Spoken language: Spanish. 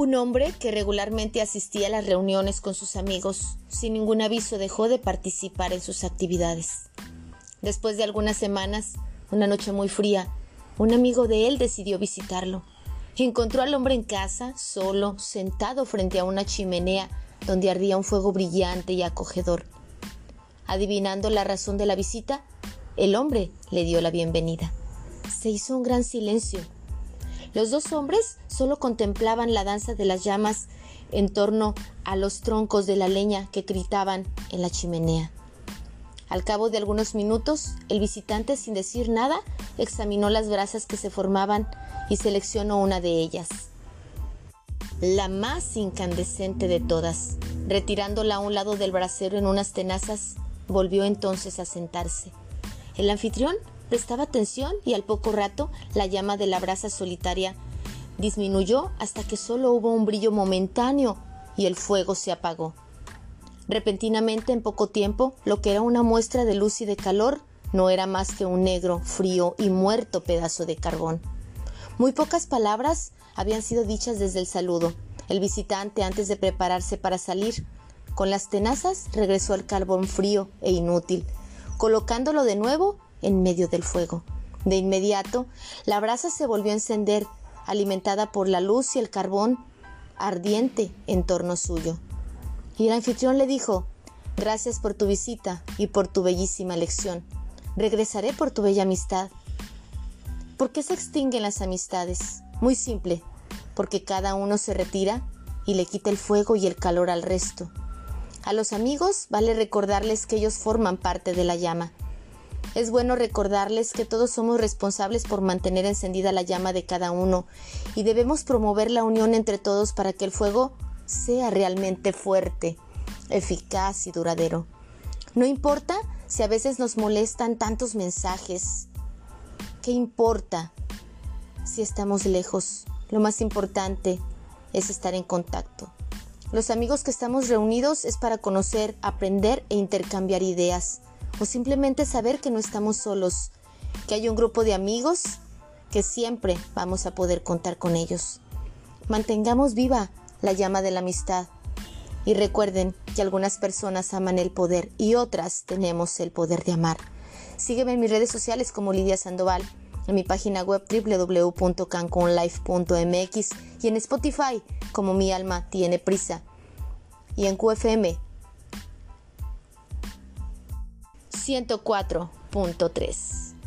Un hombre que regularmente asistía a las reuniones con sus amigos, sin ningún aviso dejó de participar en sus actividades. Después de algunas semanas, una noche muy fría, un amigo de él decidió visitarlo. Encontró al hombre en casa, solo, sentado frente a una chimenea donde ardía un fuego brillante y acogedor. Adivinando la razón de la visita, el hombre le dio la bienvenida. Se hizo un gran silencio los dos hombres solo contemplaban la danza de las llamas en torno a los troncos de la leña que gritaban en la chimenea. Al cabo de algunos minutos, el visitante, sin decir nada, examinó las brasas que se formaban y seleccionó una de ellas. La más incandescente de todas. Retirándola a un lado del brasero en unas tenazas, volvió entonces a sentarse. El anfitrión prestaba atención y al poco rato la llama de la brasa solitaria disminuyó hasta que solo hubo un brillo momentáneo y el fuego se apagó. Repentinamente, en poco tiempo, lo que era una muestra de luz y de calor no era más que un negro, frío y muerto pedazo de carbón. Muy pocas palabras habían sido dichas desde el saludo. El visitante, antes de prepararse para salir, con las tenazas regresó al carbón frío e inútil. Colocándolo de nuevo, en medio del fuego. De inmediato, la brasa se volvió a encender, alimentada por la luz y el carbón ardiente en torno suyo. Y el anfitrión le dijo, Gracias por tu visita y por tu bellísima lección. Regresaré por tu bella amistad. ¿Por qué se extinguen las amistades? Muy simple, porque cada uno se retira y le quita el fuego y el calor al resto. A los amigos vale recordarles que ellos forman parte de la llama es bueno recordarles que todos somos responsables por mantener encendida la llama de cada uno y debemos promover la unión entre todos para que el fuego sea realmente fuerte, eficaz y duradero. No importa si a veces nos molestan tantos mensajes. ¿Qué importa si estamos lejos? Lo más importante es estar en contacto. Los amigos que estamos reunidos es para conocer, aprender e intercambiar ideas o simplemente saber que no estamos solos, que hay un grupo de amigos que siempre vamos a poder contar con ellos. Mantengamos viva la llama de la amistad y recuerden que algunas personas aman el poder y otras tenemos el poder de amar. Sígueme en mis redes sociales como Lidia Sandoval, en mi página web www.cancunlife.mx y en Spotify como Mi Alma Tiene Prisa y en QFM 104.3.